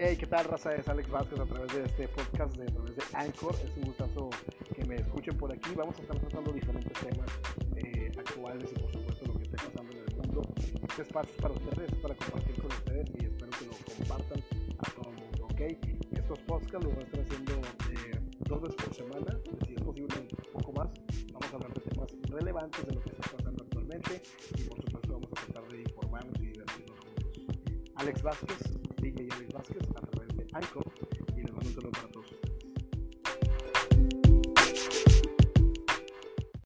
Hey, ¿qué tal, raza? Es Alex Vázquez a través de este podcast, de, a través de Anchor. Es un gustazo que me escuchen por aquí. Vamos a estar tratando diferentes temas eh, actuales y, por supuesto, lo que esté pasando en el mundo. Este espacio es para ustedes, es para compartir con ustedes y espero que lo compartan a todo el mundo, ¿ok? Estos podcasts los voy a estar haciendo eh, dos veces por semana, si es posible un poco más. Vamos a hablar de temas relevantes de lo que está pasando actualmente y, por supuesto, vamos a tratar de informarnos y divertirnos juntos. Alex Vázquez, DJ Alex Vázquez, a través de Anchor y les mando un saludo para